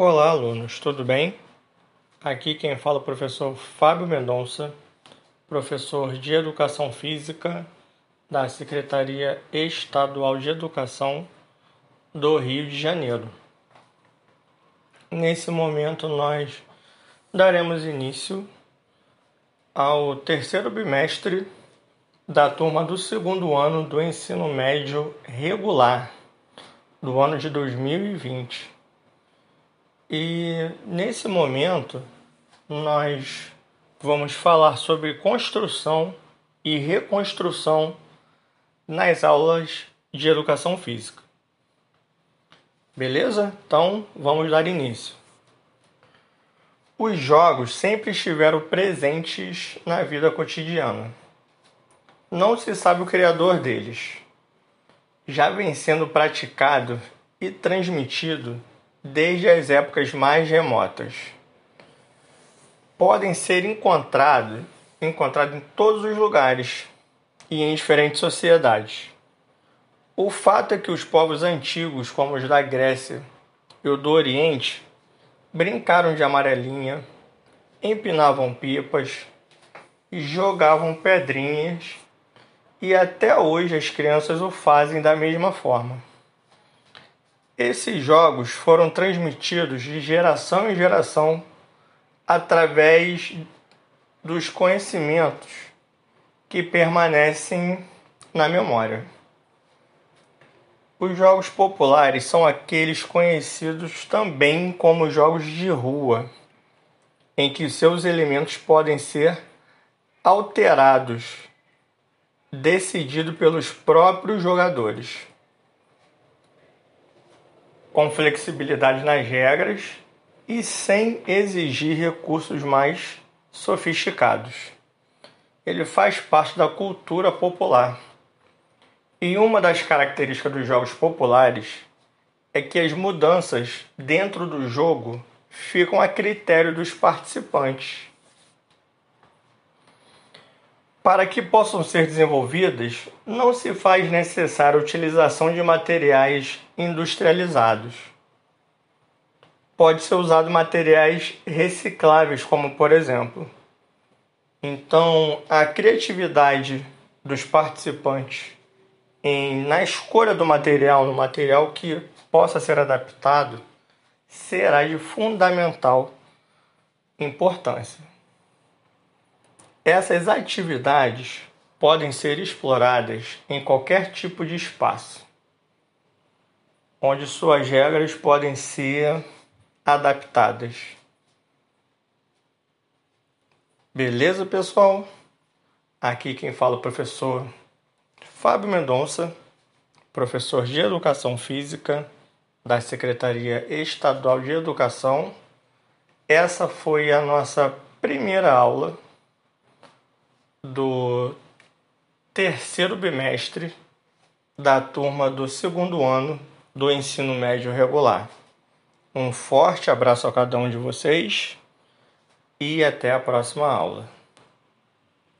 Olá, alunos, tudo bem? Aqui quem fala é o professor Fábio Mendonça, professor de Educação Física da Secretaria Estadual de Educação do Rio de Janeiro. Nesse momento, nós daremos início ao terceiro bimestre da turma do segundo ano do ensino médio regular do ano de 2020. E nesse momento nós vamos falar sobre construção e reconstrução nas aulas de educação física. Beleza? Então vamos dar início. Os jogos sempre estiveram presentes na vida cotidiana. Não se sabe o criador deles. Já vem sendo praticado e transmitido desde as épocas mais remotas. Podem ser encontrados encontrado em todos os lugares e em diferentes sociedades. O fato é que os povos antigos, como os da Grécia e o do Oriente, brincaram de amarelinha, empinavam pipas, jogavam pedrinhas e até hoje as crianças o fazem da mesma forma. Esses jogos foram transmitidos de geração em geração através dos conhecimentos que permanecem na memória. Os jogos populares são aqueles conhecidos também como jogos de rua, em que seus elementos podem ser alterados, decidido pelos próprios jogadores com flexibilidade nas regras e sem exigir recursos mais sofisticados. Ele faz parte da cultura popular. E uma das características dos jogos populares é que as mudanças dentro do jogo ficam a critério dos participantes. Para que possam ser desenvolvidas, não se faz necessária a utilização de materiais industrializados. Pode ser usado materiais recicláveis, como por exemplo. Então, a criatividade dos participantes em, na escolha do material, no material que possa ser adaptado, será de fundamental importância. Essas atividades podem ser exploradas em qualquer tipo de espaço, onde suas regras podem ser adaptadas. Beleza, pessoal? Aqui quem fala é o professor Fábio Mendonça, professor de Educação Física da Secretaria Estadual de Educação. Essa foi a nossa primeira aula do terceiro bimestre da turma do segundo ano do ensino médio regular. Um forte abraço a cada um de vocês e até a próxima aula.